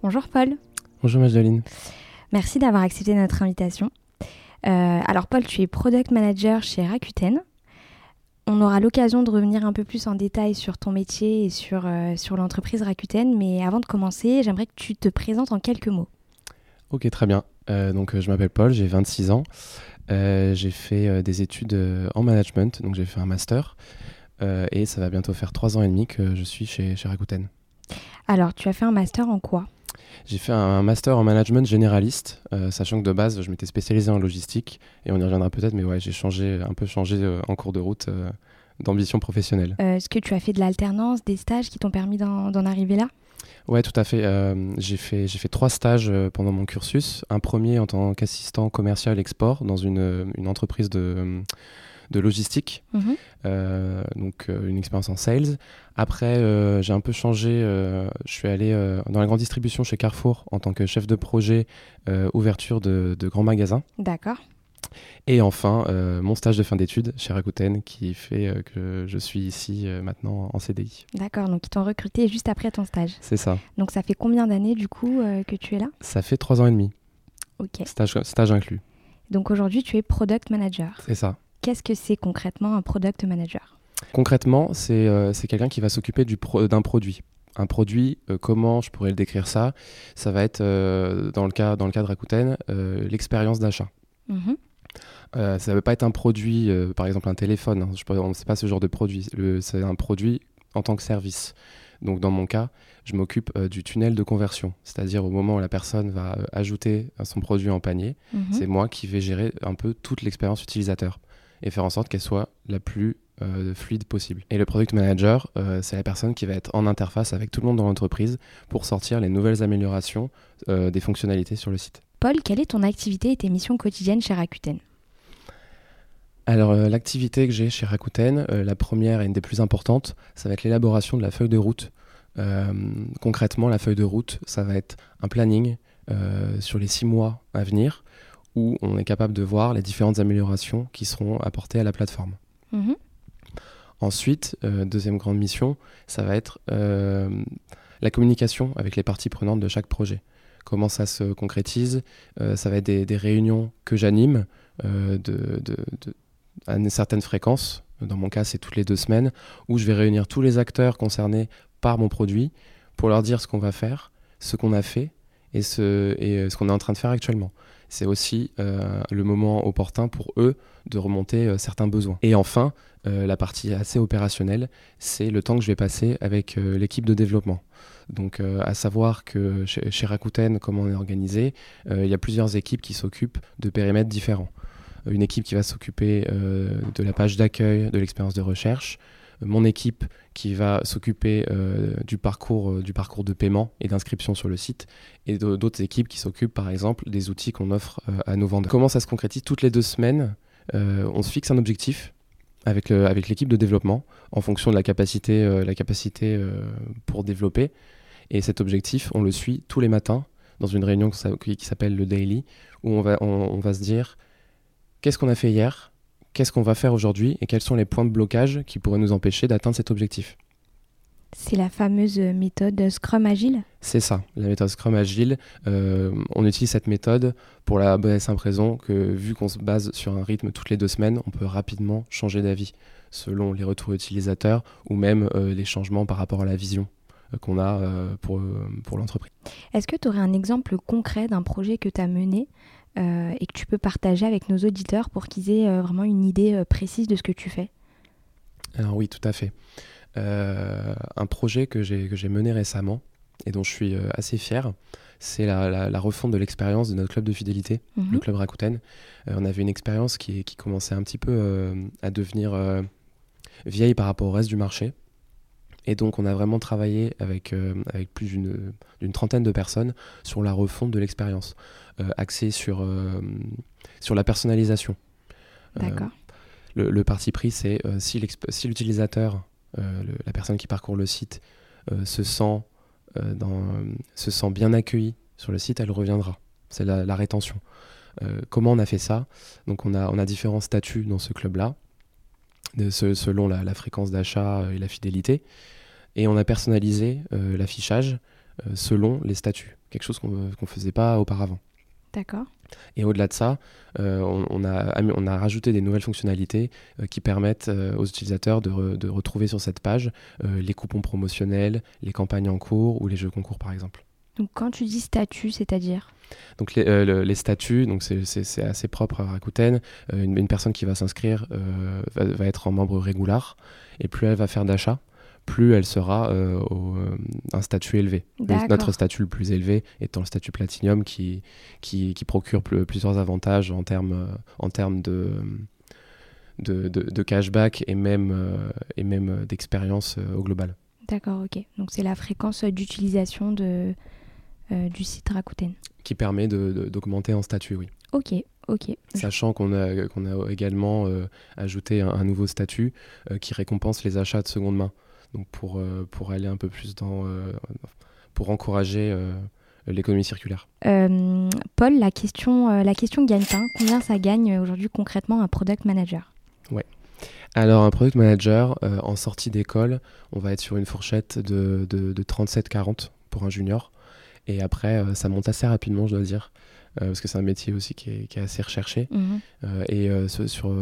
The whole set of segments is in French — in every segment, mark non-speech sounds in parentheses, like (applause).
Bonjour Paul. Bonjour Magdalene. Merci d'avoir accepté notre invitation. Euh, alors Paul, tu es product manager chez Rakuten. On aura l'occasion de revenir un peu plus en détail sur ton métier et sur, euh, sur l'entreprise Rakuten, mais avant de commencer, j'aimerais que tu te présentes en quelques mots. Ok, très bien. Euh, donc je m'appelle Paul, j'ai 26 ans. j'ai fait des études en management, donc j'ai fait un master. et ça va bientôt faire 3 ans et demi que je suis chez, chez Rakuten. Alors, tu as fait un master en quoi? J'ai fait un master en management généraliste, euh, sachant que de base, je m'étais spécialisé en logistique, et on y reviendra peut-être, mais ouais, j'ai changé, un peu changé euh, en cours de route euh, d'ambition professionnelle. Est-ce que tu as fait de l'alternance, des stages qui t'ont permis d'en arriver là? Ouais, tout à fait. j'ai fait, fait trois stages pendant mon cursus. Un premier en tant qu'assistant commercial export dans une, une entreprise de de logistique, mhm. euh, donc euh, une expérience en sales. Après, euh, j'ai un peu changé. je suis allé dans la grande distribution chez Carrefour en tant que chef de projet ouverture de, grands magasins. D'accord. Et enfin, mon stage de fin d'études chez Rakuten qui fait que je suis ici maintenant en CDI. D'accord, donc ils t'ont recruté juste après ton stage. C'est ça. Donc ça fait combien d'années du coup que tu es là? Ça fait trois ans et demi. Ok. Stage, stage inclus. Donc aujourd'hui, tu es product manager. C'est ça. Qu'est-ce que c'est concrètement un product manager? Concrètement, euh, c'est quelqu'un qui va s'occuper d'un produit. Un produit, euh, comment je pourrais le décrire ça? Ça va être, euh, dans, le cas, dans le cadre Rakuten, l'expérience d'achat. Mhm. ça ne veut pas être un produit, par exemple un téléphone, hein, je, on ne sait pas ce genre de produit. C'est un produit en tant que service. Donc dans mon cas, je m'occupe du tunnel de conversion, c'est-à-dire au moment où la personne va ajouter son produit en panier, mhm. c'est moi qui vais gérer un peu toute l'expérience utilisateur et faire en sorte qu'elle soit la plus euh, fluide possible. Et le product manager, euh, c'est la personne qui va être en interface avec tout le monde dans l'entreprise pour sortir les nouvelles améliorations euh, des fonctionnalités sur le site. Paul, quelle est ton activité et tes missions quotidiennes chez Rakuten? Alors l'activité que j'ai chez Rakuten, la première et une des plus importantes, ça va être l'élaboration de la feuille de route. concrètement, la feuille de route, ça va être un planning sur les six mois à venir où on est capable de voir les différentes améliorations qui seront apportées à la plateforme. Mhm. Ensuite, euh, deuxième grande mission, ça va être euh, la communication avec les parties prenantes de chaque projet. Comment ça se concrétise euh, Ça va être des, réunions que j'anime de, à une certaine fréquence. Dans mon cas, c'est toutes les deux semaines, où je vais réunir tous les acteurs concernés par mon produit pour leur dire ce qu'on va faire, ce qu'on a fait et ce, et ce qu'on est en train de faire actuellement c'est aussi euh, le moment opportun pour eux de remonter euh, certains besoins. Et enfin, euh, la partie assez opérationnelle, c'est le temps que je vais passer avec l'équipe de développement. Donc, à savoir que chez, Rakuten, comme on est organisé, il y a plusieurs équipes qui s'occupent de périmètres différents. Une équipe qui va s'occuper de la page d'accueil, de l'expérience de recherche, mon équipe qui va s'occuper euh, du, parcours, euh, du parcours de paiement et d'inscription sur le site, et d'autres équipes qui s'occupent par exemple des outils qu'on offre euh, à nos vendeurs. Comment ça se concrétise? Toutes les deux semaines, on se fixe un objectif avec, l'équipe de développement en fonction de la capacité, la capacité pour développer. Et cet objectif, on le suit tous les matins dans une réunion qui s'appelle le daily, où on on va se dire qu'est-ce qu'on a fait hier, qu'est-ce qu'on va faire aujourd'hui et quels sont les points de blocage qui pourraient nous empêcher d'atteindre cet objectif. C'est la fameuse méthode Scrum Agile C'est ça, la méthode Scrum Agile. Euh, on utilise cette méthode pour la bonne et simple raison que vu qu'on se base sur un rythme toutes les deux semaines, on peut rapidement changer d'avis selon les retours utilisateurs ou même euh, les changements par rapport à la vision euh, qu'on a pour, pour l'entreprise. Est-ce que tu aurais un exemple concret d'un projet que tu as mené et que tu peux partager avec nos auditeurs pour qu'ils aient euh, vraiment une idée euh, précise de ce que tu fais Alors oui, tout à fait. un projet que j'ai mené récemment et dont je suis assez fier, c'est la, refonte de l'expérience de notre club de fidélité, le Mhm. club Rakuten. Euh, on avait une expérience qui, qui commençait un petit peu euh, à devenir euh, vieille par rapport au reste du marché. Et donc, on a vraiment travaillé avec, euh, avec plus d'une trentaine de personnes sur la refonte de l'expérience, euh, axée sur, euh, sur la personnalisation. D'accord. le, le parti pris, c'est si l'utilisateur, la personne qui parcourt le site, se, sent, dans, se sent bien accueilli sur le site, elle reviendra. C'est la, la rétention. Comment on a fait ça? Donc on a, on a différents statuts dans ce club-là, selon la, la fréquence d'achat euh, et la fidélité. Et on a personnalisé euh, l'affichage euh, selon les statuts, quelque chose qu'on ne faisait pas auparavant. D'accord. Et au-delà de ça, euh, on, on a, on a rajouté des nouvelles fonctionnalités euh, qui permettent euh, aux utilisateurs de, re- de retrouver sur cette page euh, les coupons promotionnels, les campagnes en cours ou les jeux concours par exemple. Donc quand tu dis statut, c'est-à-dire Donc les, euh, le- les statuts, donc c'est- assez propre à Rakuten. Euh, une, une personne qui va s'inscrire euh, va, va être en membre régulier et plus elle va faire d'achats, plus elle sera au, un statut élevé. Notre statut le plus élevé étant le statut Platinum qui, qui, qui procure pl- plusieurs avantages en termes, en termes de, de, de- de cashback et même, et même d'expérience au global. D'accord, ok. Donc c'est la fréquence d'utilisation de, du site Rakuten. Qui permet d'augmenter en statut, oui. Ok, ok. Sachant qu'on a, qu'on a également euh, ajouté un, un nouveau statut euh, qui récompense les achats de seconde main. Donc pour, euh, pour aller un peu plus dans. euh, pour encourager euh, l'économie circulaire. Euh, Paul, la question, euh, la question gagne-pain, combien ça gagne euh, aujourd'hui concrètement un product manager? Alors, un product manager, euh, en sortie d'école, on va être sur une fourchette de, de, de 37-40 pour un junior. Et après, euh, ça monte assez rapidement, je dois dire, euh, parce que c'est un métier aussi qui est, qui est assez recherché. Mhm. Euh, et ce- sur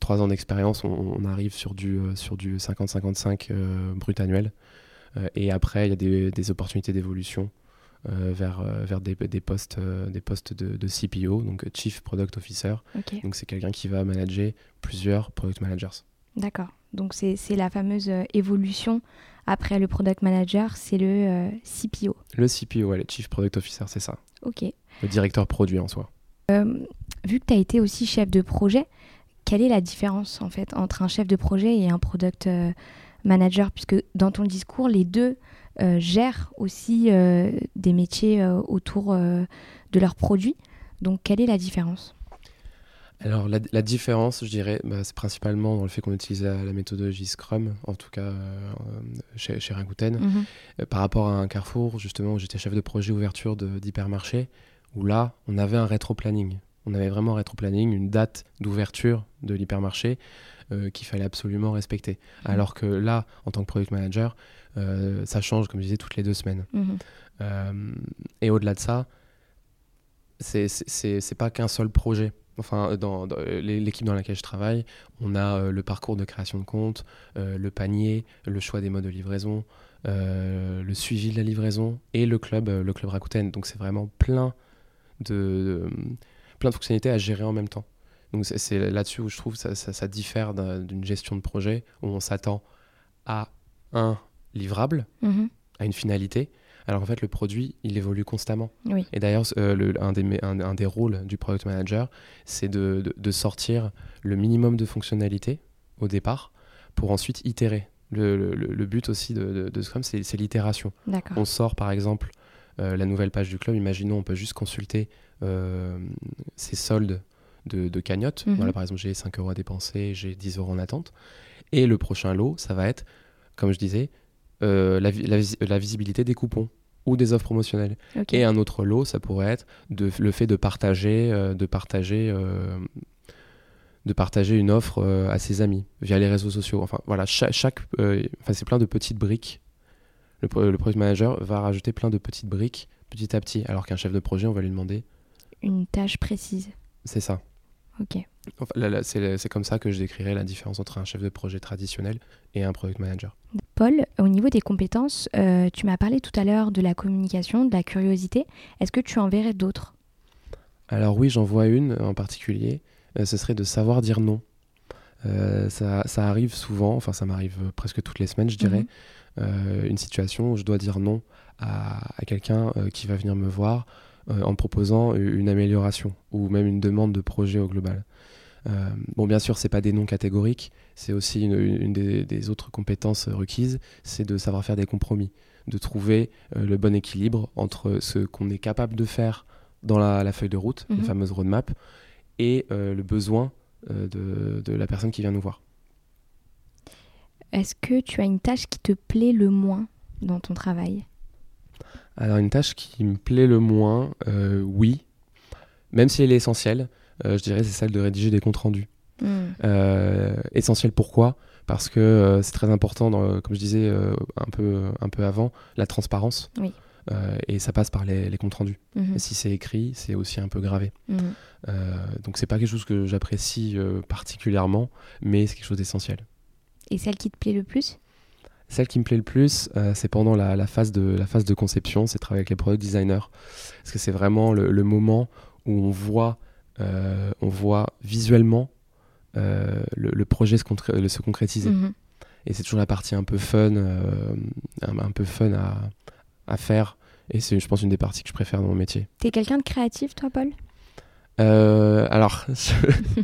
trois ans d'expérience, on, on arrive sur du, sur du 50-55 euh, brut annuel. Et après, il y a des, des opportunités d'évolution euh, vers, euh, vers des, des postes, euh, des postes de, de CPO, donc Chief Product Officer. Donc c'est quelqu'un qui va manager plusieurs product managers. D'accord. Donc c'est la fameuse euh, évolution après le product manager, c'est le euh, CPO. Le CPO, ouais, le Chief Product Officer, c'est ça. Ok. Le directeur produit en soi. Vu que tu as été aussi chef de projet, quelle est la différence en fait entre un chef de projet et un product euh, manager? Puisque dans ton discours, les deux euh, gèrent aussi euh, des métiers euh, autour euh, de leurs produits. Donc quelle est la différence? Alors la, la différence, je dirais, bah, c'est principalement dans le fait qu'on utilise la, la méthodologie Scrum, en tout cas euh, chez, chez Rakuten. Mhm. Euh, par rapport à un Carrefour, justement, où j'étais chef de projet ouverture d'hypermarché, où là, on avait un rétro-planning. On avait vraiment un rétro-planning, une date d'ouverture de l'hypermarché euh, qu'il fallait absolument respecter. Alors que là, en tant que product manager, ça change, comme je disais, toutes les deux semaines. Mhm. Et au-delà de ça, c'est pas qu'un seul projet. Enfin, dans, dans l'équipe dans laquelle je travaille, on a euh, le parcours de création de compte, euh, le panier, le choix des modes de livraison, euh, le suivi de la livraison et le club, euh, le club Rakuten. Donc c'est vraiment plein de, de- plein de fonctionnalités à gérer en même temps. Donc c'est- là-dessus où je trouve ça, ça, ça diffère d'un- d'une gestion de projet où on s'attend à un livrable, Mhm. à une finalité, alors en fait le produit il évolue constamment. Oui. Et d'ailleurs euh, un, des, mé- un, un des rôles du product manager c'est de, de- de sortir le minimum de fonctionnalités au départ pour ensuite itérer. Le, le- le- le but aussi de, Scrum c'est l'itération. On sort par exemple euh, la nouvelle page du club, imaginons on peut juste consulter euh, ses soldes de, de cagnotte. Mhm. Voilà, par exemple j'ai 5 euros à dépenser, j'ai 10 euros en attente. Et le prochain lot ça va être, comme je disais, euh, la, vi- la visi- la visibilité des coupons ou des offres promotionnelles. Et un autre lot, ça pourrait être de, le fait de partager, euh, de partager, euh, de partager une offre euh, à ses amis via les réseaux sociaux. Enfin voilà, chaque, chaque enfin c'est plein de petites briques. Le, le product manager va rajouter plein de petites briques petit à petit, alors qu'un chef de projet, on va lui demander. Une tâche précise. C'est ça. Ok. Enfin, c'est comme ça que je décrirais la différence entre un chef de projet traditionnel et un product manager. Paul, au niveau des compétences, euh, tu m'as parlé tout à l'heure de la communication, de la curiosité. Est-ce que tu en verrais d'autres? Alors oui, j'en vois une en particulier. euh, ce serait de savoir dire non. ça, ça, arrive souvent, enfin ça m'arrive presque toutes les semaines, je dirais, mhm. une situation où je dois dire non à, à quelqu'un qui va venir me voir en me proposant une amélioration ou même une demande de projet au global. Euh, bon, bien sûr, c'est pas des noms catégoriques, c'est aussi une, des, autres compétences requises, c'est de savoir faire des compromis, de trouver euh, le bon équilibre entre ce qu'on est capable de faire dans la, feuille de route, la mhm. fameuse roadmap, et euh, le besoin de, de la personne qui vient nous voir. Est-ce que tu as une tâche qui te plaît le moins dans ton travail? Alors une tâche qui me plaît le moins, oui, même si elle est essentielle. Euh, je dirais, c'est celle de rédiger des comptes rendus. Hmm. Euh, essentiel pourquoi? Parce que euh, c'est très important, dans, comme je disais un, peu, un peu avant, la transparence. et ça passe par les, comptes rendus. Mhm. si c'est écrit, c'est aussi un peu gravé. Mhm. donc c'est pas quelque chose que j'apprécie particulièrement, mais c'est quelque chose d'essentiel. Et celle qui te plaît le plus? Celle qui me plaît le plus, c'est pendant la, phase de, la phase de conception, c'est travailler avec les product designers. Parce que c'est vraiment le, moment où on voit euh, on voit visuellement euh, le, projet se, se concrétiser. Mhm. Et c'est toujours la partie un peu fun, euh, un, peu fun à, faire. Et c'est, je pense, une des parties que je préfère dans mon métier. T'es quelqu'un de créatif, toi, Paul? Alors,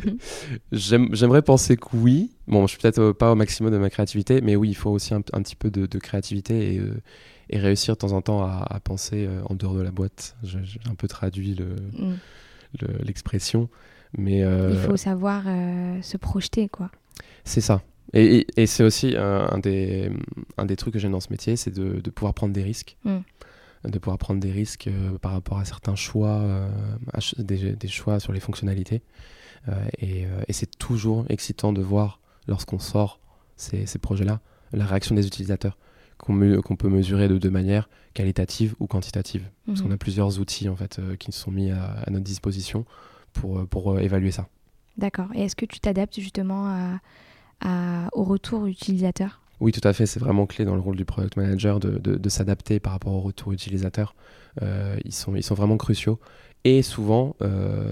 (laughs) j'aimerais penser que oui. Bon, je suis peut-être pas au maximum de ma créativité, mais oui, il faut aussi un, petit peu de, créativité et, réussir de temps en temps à, penser en dehors de la boîte. J'ai un peu traduit le, mm l'expression. Mais euh, il faut savoir euh, se projeter, quoi. C'est ça. Et, et, c'est aussi un, des, un des trucs que j'aime dans ce métier, c'est de, de, pouvoir prendre des risques. Mm. De pouvoir prendre des risques euh, par rapport à certains choix, des, des, choix sur les fonctionnalités. et, et c'est toujours excitant de voir, lorsqu'on sort ces, ces projets-là, la réaction des utilisateurs qu'on peut mesurer de deux manières, qualitative ou quantitative. Parce qu'on mhm. a plusieurs outils en fait euh, qui sont mis à, notre disposition pour, euh, pour euh, évaluer ça. D'accord. Et est-ce que tu t'adaptes justement à, au retour utilisateur? Oui, tout à fait. C'est vraiment clé dans le rôle du product manager de, de, s'adapter par rapport au retour utilisateur. ils, sont, ils sont vraiment cruciaux. Et souvent,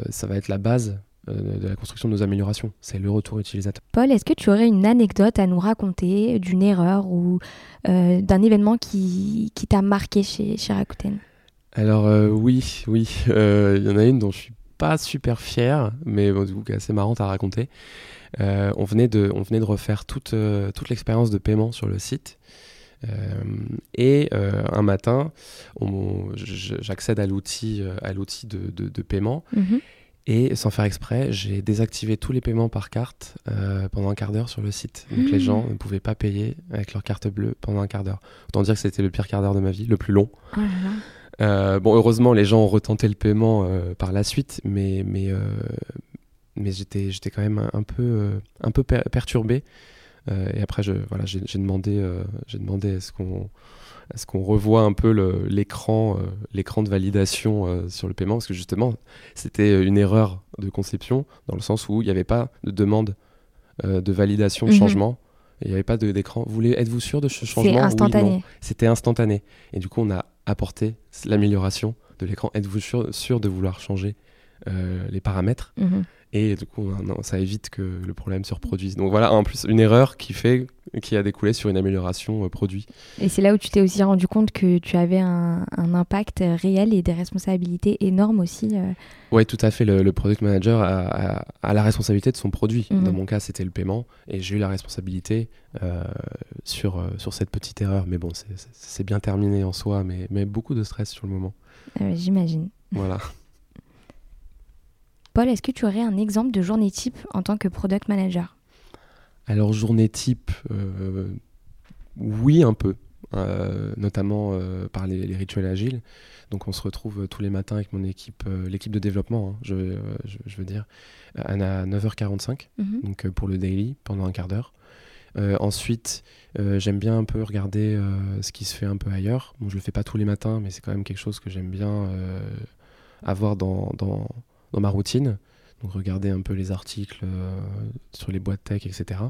ça va être la base euh, de la construction de nos améliorations. C'est le retour utilisateur. Paul, est-ce que tu aurais une anecdote à nous raconter d'une erreur ou euh, d'un événement qui, qui t'a marqué chez, chez Rakuten? Alors euh, oui, oui. Il y en a une dont je suis pas super fier, mais bon, du coup, assez marrante à raconter. on, venait de, on venait de refaire toute, toute l'expérience de paiement sur le site. et un matin, j'accède à l'outil, à l'outil de, de, paiement. Mhm. Et sans faire exprès, j'ai désactivé tous les paiements par carte euh, pendant un quart d'heure sur le site. Donc les mmh. gens ne pouvaient pas payer avec leur carte bleue pendant un quart d'heure. Autant dire que c'était le pire quart d'heure de ma vie, le plus long. Oh euh, bon, heureusement, les gens ont retenté le paiement euh, par la suite, mais, mais, mais j'étais, j'étais quand même un peu, un peu perturbé. et après, je, voilà, j'ai, demandé, j'ai demandé à ce qu'on est-ce qu'on revoit un peu l'écran, euh, l'écran de validation euh, sur le paiement Parce que justement, c'était euh, une erreur de conception dans le sens où il n'y avait pas de demande de validation, de mhm. changement. Il n'y avait pas d'écran. Êtes-vous sûr de ce changement? C'était instantané. C'était instantané. Et du coup, on a apporté l'amélioration de l'écran. Êtes-vous sûr, sûr, de vouloir changer les paramètres? Mhm. Et du coup, ça évite que le problème se reproduise. Donc voilà, en plus, une erreur qui fait, qui a découlé sur une amélioration euh, produit. Et c'est là où tu t'es aussi rendu compte que tu avais un, impact réel et des responsabilités énormes aussi. Euh. Oui, tout à fait. Le, product manager a, la responsabilité de son produit. Mhm. Dans mon cas, c'était le paiement. Et j'ai eu la responsabilité euh, sur, sur cette petite erreur. Mais bon, c'est bien terminé en soi, mais, mais beaucoup de stress sur le moment. J'imagine. Voilà. (laughs) Paul, est-ce que tu aurais un exemple de journée type en tant que product manager? Alors, journée type, euh, oui, un peu. Euh, notamment euh, par les, rituels agiles. Donc on se retrouve tous les matins avec mon équipe, l'équipe de développement, hein, je, veux dire, à 9h45, mhm. donc pour le daily, pendant un quart d'heure. ensuite, j'aime bien un peu regarder ce qui se fait un peu ailleurs. Bon, je le fais pas tous les matins, mais c'est quand même quelque chose que j'aime bien avoir dans, dans, dans ma routine. Donc regarder un peu les articles euh, sur les boîtes tech, etc.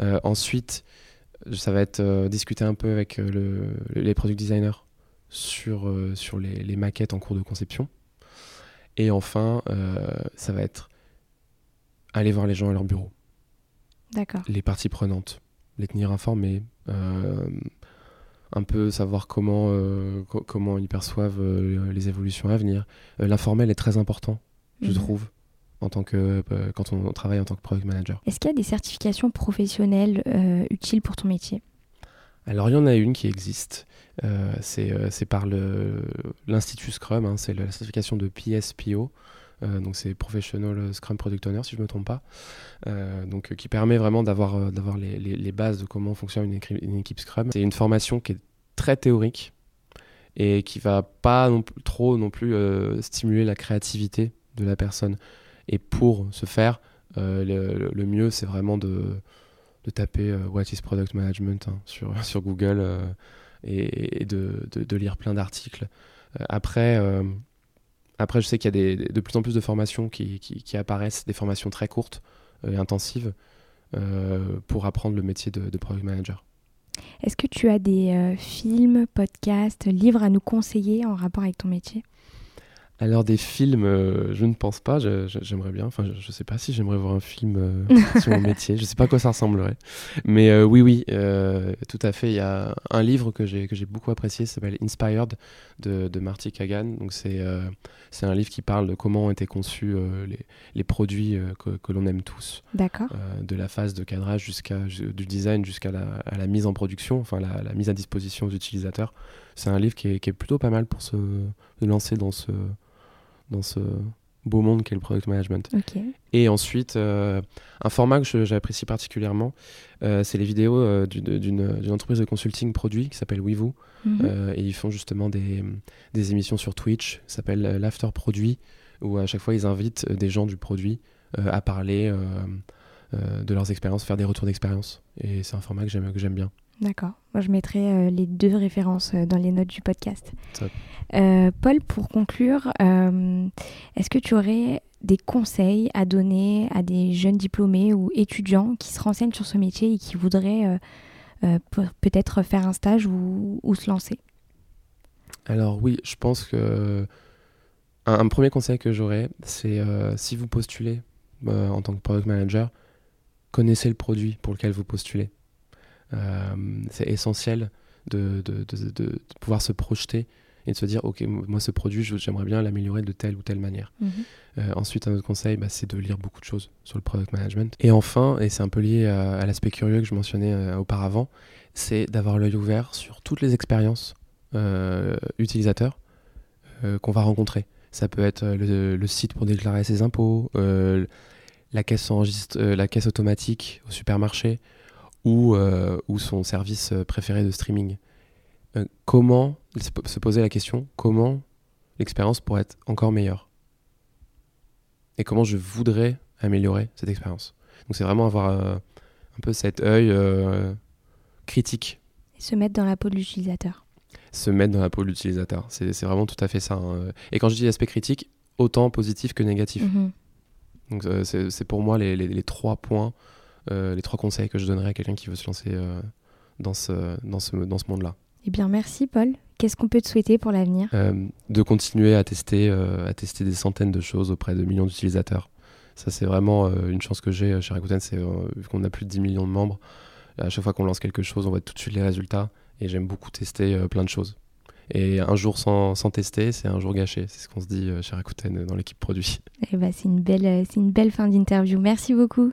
Euh, ensuite, ça va être euh, discuter un peu avec les product designers sur, sur les, maquettes en cours de conception. Et enfin, ça va être aller voir les gens à leur bureau. les parties prenantes, les tenir informées, un peu savoir comment, comment ils perçoivent les évolutions à venir. L'informel est très important, je mhm. trouve en tant que, quand on travaille en tant que product manager. Est-ce qu'il y a des certifications professionnelles utiles pour ton métier? Alors il y en a une qui existe, euh, euh, c'est par l'Institut Scrum, hein, c'est la certification de PSPO, euh, donc c'est Professional Scrum Product Owner si je ne me trompe pas, donc qui permet vraiment d'avoir les, les, bases de comment fonctionne une, équipe, une équipe Scrum. C'est une formation qui est très théorique et qui va pas non, trop non plus stimuler la créativité de la personne. Et pour ce faire, le mieux c'est vraiment de de taper euh, What is Product Management hein, sur, (laughs) sur Google euh, et, de, de, lire plein d'articles. Euh, après, après, je sais qu'il y a des, de plus en plus de formations qui, qui, apparaissent, des formations très courtes et intensives pour apprendre le métier de Product Manager. Est-ce que tu as des films, podcasts, livres à nous conseiller en rapport avec ton métier? Alors des films, euh, je ne pense pas. J'aimerais bien. Enfin, je, ne sais pas si j'aimerais voir un film euh, (laughs) sur mon métier. Je sais pas à quoi ça ressemblerait. Mais euh, oui, oui, tout à fait. Il y a un livre que j'ai que j'ai beaucoup apprécié. S'appelle Inspired de, de Marty Kagan. Donc c'est c'est un livre qui parle de comment ont été conçus les, les, produits que, que l'on aime tous. D'accord. de la phase de cadrage jusqu'à du design jusqu'à la, la, mise en production, enfin la, la mise à disposition des utilisateurs. C'est un livre qui est, qui est, plutôt pas mal pour se lancer dans ce dans ce beau monde qu'est le product management. Et ensuite, euh, un format que j'apprécie particulièrement, euh, c'est les vidéos euh, d'une entreprise de consulting produit qui s'appelle WeVoo. Mhm. et ils font justement des, des émissions sur Twitch, ça s'appelle l'After Produit, où à chaque fois ils invitent des gens du produit à parler de leurs expériences, faire des retours d'expérience. Et c'est un format que j'aime bien. D'accord. Moi, je mettrai euh, les deux références euh, dans les notes du podcast. Euh, Paul, pour conclure, est-ce que tu aurais des conseils à donner à des jeunes diplômés ou étudiants qui se renseignent sur ce métier et qui voudraient peut-être faire un stage ou, se lancer? Alors oui, je pense que un, premier conseil que j'aurais, c'est si vous postulez en tant que product manager, connaissez le produit pour lequel vous postulez. Euh, c'est essentiel de, de, de, pouvoir se projeter et de se dire, OK, moi, ce produit, j'aimerais bien l'améliorer de telle ou telle manière. Mhm. Euh, ensuite, un autre conseil, bah, c'est de lire beaucoup de choses sur le product management. Et enfin, et c'est un peu lié à, l'aspect curieux que je mentionnais euh, auparavant, c'est d'avoir l'œil ouvert sur toutes les expériences utilisateurs qu'on va rencontrer. Ça peut être le, le, site pour déclarer ses impôts, la, caisse enregistre, la caisse automatique au supermarché, ou, euh, ou son service euh, préféré de streaming. Euh, comment, se poser la question, comment l'expérience pourrait être encore meilleure? Et comment je voudrais améliorer cette expérience? Donc c'est vraiment avoir un peu cet œil critique. Et se mettre dans la peau de l'utilisateur. Se mettre dans la peau de l'utilisateur, c'est vraiment tout à fait ça. Hein. Et quand je dis aspect critique, autant positif que négatif. Mm-hmm. Donc c'est pour moi les, les, les, trois points les trois conseils que je donnerais à quelqu'un qui veut se lancer euh, dans ce, dans ce, dans ce monde-là. Eh bien, merci Paul. Qu'est-ce qu'on peut te souhaiter pour l'avenir? Euh, De continuer à tester, à tester des centaines de choses auprès de millions d'utilisateurs. Ça, c'est vraiment une chance que j'ai chez Rakuten, c'est vu qu'on a plus de 10 millions de membres. À chaque fois qu'on lance quelque chose, on voit tout de suite les résultats. Et j'aime beaucoup tester plein de choses. Et un jour sans, sans tester, c'est un jour gâché. C'est ce qu'on se dit chez Rakuten dans l'équipe produit. Eh ben, c'est une, belle, une belle fin d'interview. Merci beaucoup.